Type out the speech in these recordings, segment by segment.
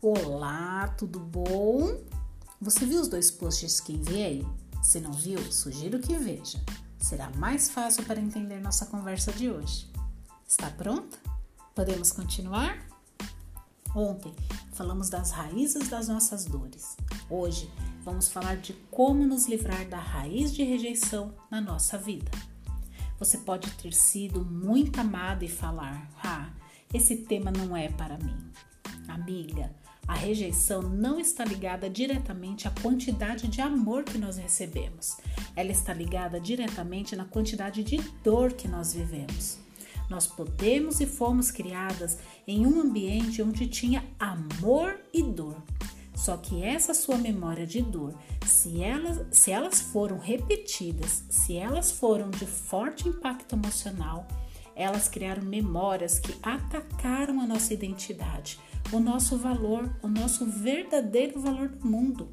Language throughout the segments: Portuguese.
Olá, tudo bom? Você viu os dois posts que enviei? Se não viu, sugiro que veja. Será mais fácil para entender nossa conversa de hoje. Está pronta? Podemos continuar? Ontem falamos das raízes das nossas dores. Hoje vamos falar de como nos livrar da raiz de rejeição na nossa vida. Você pode ter sido muito amada e falar: Ah, esse tema não é para mim. Amiga, a rejeição não está ligada diretamente à quantidade de amor que nós recebemos. Ela está ligada diretamente na quantidade de dor que nós vivemos. Nós podemos e fomos criadas em um ambiente onde tinha amor e dor. Só que essa sua memória de dor, se elas, se elas foram repetidas, se elas foram de forte impacto emocional, elas criaram memórias que atacaram a nossa identidade, o nosso valor, o nosso verdadeiro valor do mundo.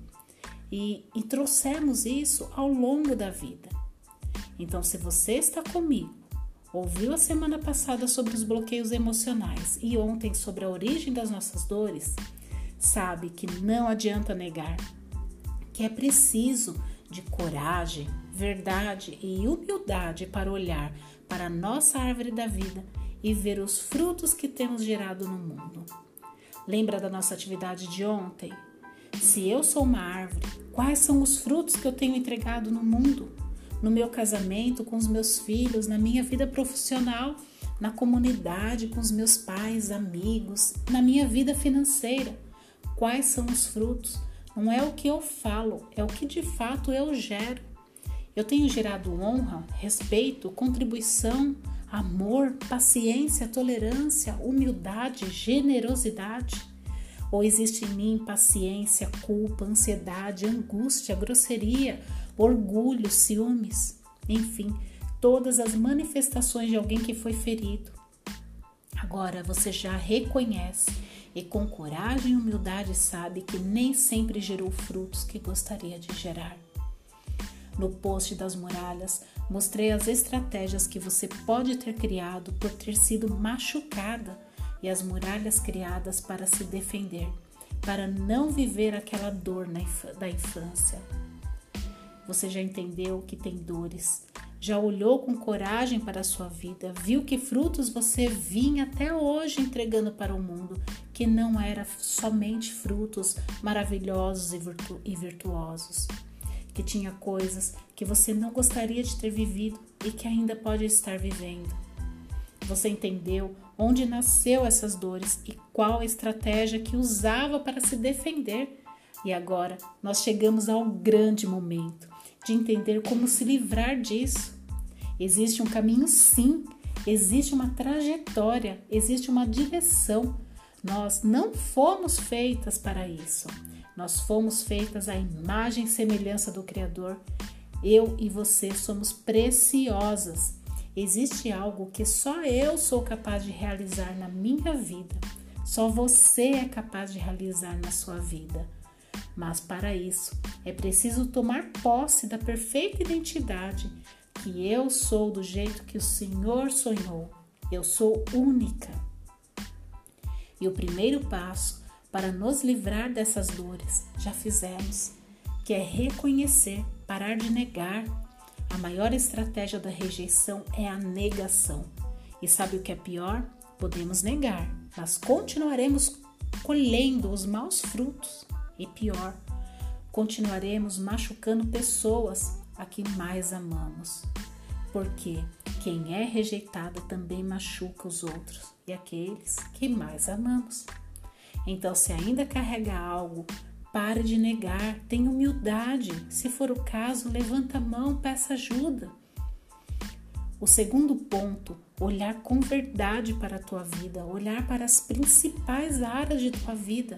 E, e trouxemos isso ao longo da vida. Então, se você está comigo, ouviu a semana passada sobre os bloqueios emocionais e ontem sobre a origem das nossas dores, sabe que não adianta negar que é preciso de coragem, verdade e humildade para olhar para a nossa árvore da vida e ver os frutos que temos gerado no mundo. Lembra da nossa atividade de ontem? Se eu sou uma árvore, quais são os frutos que eu tenho entregado no mundo? No meu casamento, com os meus filhos, na minha vida profissional, na comunidade, com os meus pais, amigos, na minha vida financeira. Quais são os frutos? Não é o que eu falo, é o que de fato eu gero. Eu tenho gerado honra, respeito, contribuição, amor, paciência, tolerância, humildade, generosidade? Ou existe em mim paciência, culpa, ansiedade, angústia, grosseria, orgulho, ciúmes? Enfim, todas as manifestações de alguém que foi ferido. Agora você já reconhece e com coragem e humildade sabe que nem sempre gerou frutos que gostaria de gerar. No post das muralhas, mostrei as estratégias que você pode ter criado por ter sido machucada e as muralhas criadas para se defender, para não viver aquela dor da infância. Você já entendeu que tem dores, já olhou com coragem para a sua vida, viu que frutos você vinha até hoje entregando para o mundo, que não era somente frutos maravilhosos e, virtu e virtuosos que tinha coisas que você não gostaria de ter vivido e que ainda pode estar vivendo. Você entendeu onde nasceu essas dores e qual a estratégia que usava para se defender. E agora nós chegamos ao grande momento de entender como se livrar disso. Existe um caminho, sim, existe uma trajetória, existe uma direção. Nós não fomos feitas para isso. Nós fomos feitas à imagem e semelhança do Criador. Eu e você somos preciosas. Existe algo que só eu sou capaz de realizar na minha vida. Só você é capaz de realizar na sua vida. Mas para isso é preciso tomar posse da perfeita identidade que eu sou do jeito que o Senhor sonhou. Eu sou única. E o primeiro passo para nos livrar dessas dores, já fizemos, que é reconhecer, parar de negar. A maior estratégia da rejeição é a negação. E sabe o que é pior? Podemos negar, mas continuaremos colhendo os maus frutos. E pior, continuaremos machucando pessoas a que mais amamos. Porque quem é rejeitado também machuca os outros e aqueles que mais amamos. Então, se ainda carrega algo, pare de negar, tenha humildade. Se for o caso, levanta a mão, peça ajuda. O segundo ponto, olhar com verdade para a tua vida, olhar para as principais áreas de tua vida.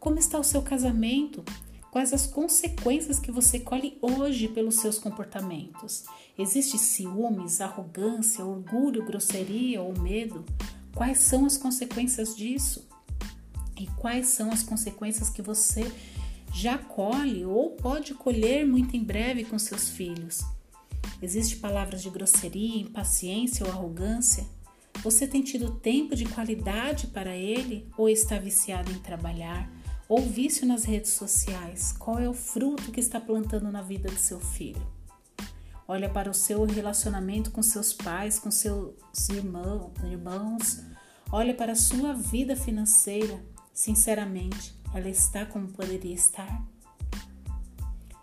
Como está o seu casamento? Quais as consequências que você colhe hoje pelos seus comportamentos? Existe ciúmes, arrogância, orgulho, grosseria ou medo? Quais são as consequências disso? E quais são as consequências que você já colhe ou pode colher muito em breve com seus filhos. Existem palavras de grosseria, impaciência ou arrogância? Você tem tido tempo de qualidade para ele ou está viciado em trabalhar, ou vício nas redes sociais? Qual é o fruto que está plantando na vida do seu filho? Olha para o seu relacionamento com seus pais, com seus irmãos. Olha para a sua vida financeira. Sinceramente, ela está como poderia estar?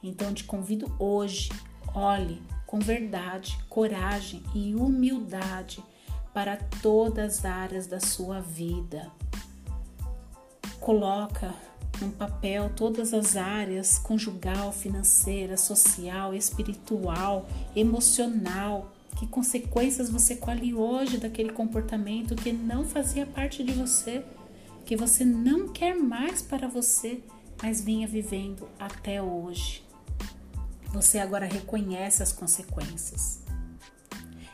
Então te convido hoje, olhe com verdade, coragem e humildade para todas as áreas da sua vida. Coloca no papel todas as áreas conjugal, financeira, social, espiritual, emocional. Que consequências você colhe hoje daquele comportamento que não fazia parte de você, que você não quer mais para você, mas vinha vivendo até hoje. Você agora reconhece as consequências.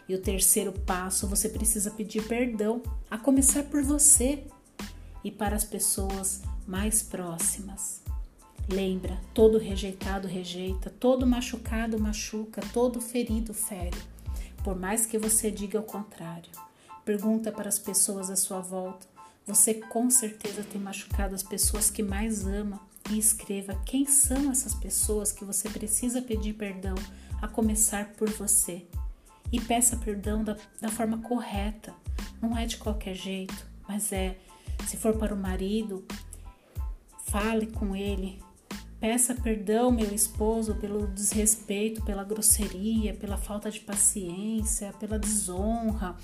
E o terceiro passo, você precisa pedir perdão, a começar por você e para as pessoas mais próximas. Lembra, todo rejeitado rejeita, todo machucado machuca, todo ferido fere. Por mais que você diga o contrário. Pergunta para as pessoas à sua volta. Você com certeza tem machucado as pessoas que mais ama e escreva quem são essas pessoas que você precisa pedir perdão, a começar por você. E peça perdão da, da forma correta. Não é de qualquer jeito, mas é se for para o marido, Fale com ele. Peça perdão, meu esposo, pelo desrespeito, pela grosseria, pela falta de paciência, pela desonra,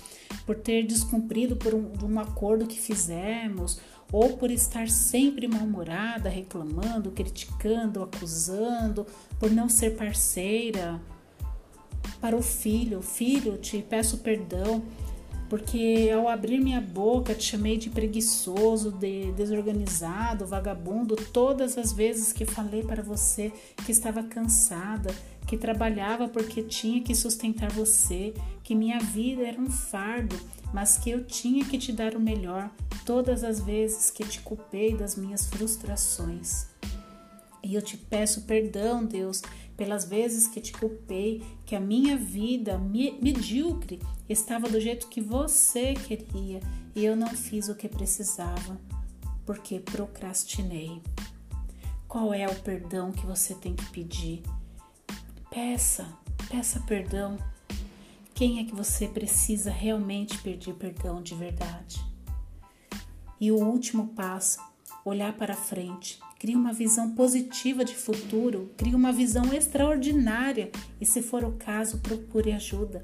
por ter descumprido por um, um acordo que fizemos, ou por estar sempre mal-humorada, reclamando, criticando, acusando, por não ser parceira. Para o filho, filho, te peço perdão porque ao abrir minha boca te chamei de preguiçoso, de desorganizado, vagabundo, todas as vezes que falei para você que estava cansada, que trabalhava porque tinha que sustentar você, que minha vida era um fardo, mas que eu tinha que te dar o melhor, todas as vezes que te culpei das minhas frustrações. E eu te peço perdão, Deus, pelas vezes que te culpei, que a minha vida medíocre estava do jeito que você queria e eu não fiz o que precisava, porque procrastinei. Qual é o perdão que você tem que pedir? Peça, peça perdão. Quem é que você precisa realmente pedir perdão de verdade? E o último passo, olhar para frente Crie uma visão positiva de futuro, crie uma visão extraordinária. E, se for o caso, procure ajuda.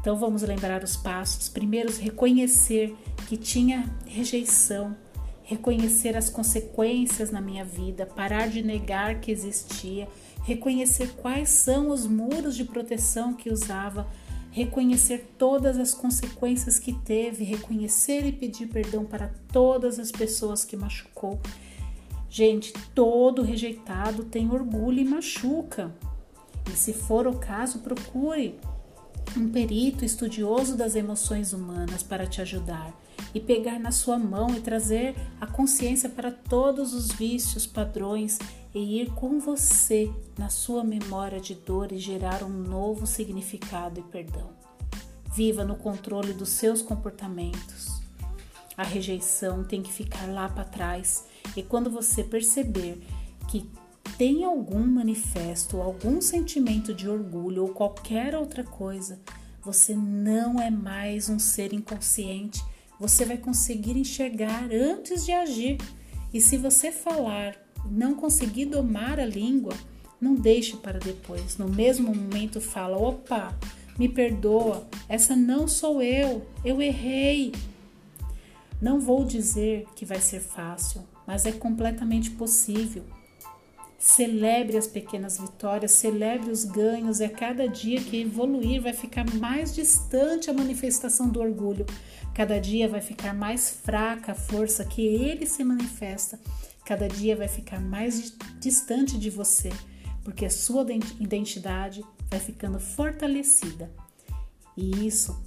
Então vamos lembrar os passos. Primeiro, reconhecer que tinha rejeição, reconhecer as consequências na minha vida, parar de negar que existia, reconhecer quais são os muros de proteção que usava, reconhecer todas as consequências que teve, reconhecer e pedir perdão para todas as pessoas que machucou Gente, todo rejeitado tem orgulho e machuca. E se for o caso, procure um perito estudioso das emoções humanas para te ajudar e pegar na sua mão e trazer a consciência para todos os vícios, padrões e ir com você na sua memória de dor e gerar um novo significado e perdão. Viva no controle dos seus comportamentos. A rejeição tem que ficar lá para trás e quando você perceber que tem algum manifesto, algum sentimento de orgulho ou qualquer outra coisa, você não é mais um ser inconsciente. Você vai conseguir enxergar antes de agir. E se você falar, não conseguir domar a língua, não deixe para depois. No mesmo momento fala: "Opa, me perdoa, essa não sou eu. Eu errei. Não vou dizer que vai ser fácil, mas é completamente possível. Celebre as pequenas vitórias, celebre os ganhos, a cada dia que evoluir vai ficar mais distante a manifestação do orgulho. Cada dia vai ficar mais fraca a força que ele se manifesta. Cada dia vai ficar mais distante de você, porque a sua identidade vai ficando fortalecida. E isso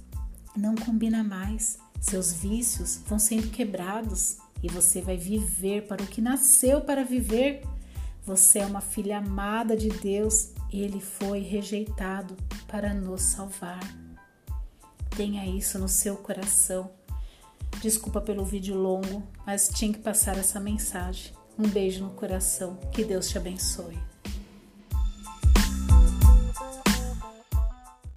não combina mais seus vícios vão sendo quebrados e você vai viver para o que nasceu para viver. Você é uma filha amada de Deus, ele foi rejeitado para nos salvar. Tenha isso no seu coração. Desculpa pelo vídeo longo, mas tinha que passar essa mensagem. Um beijo no coração. Que Deus te abençoe.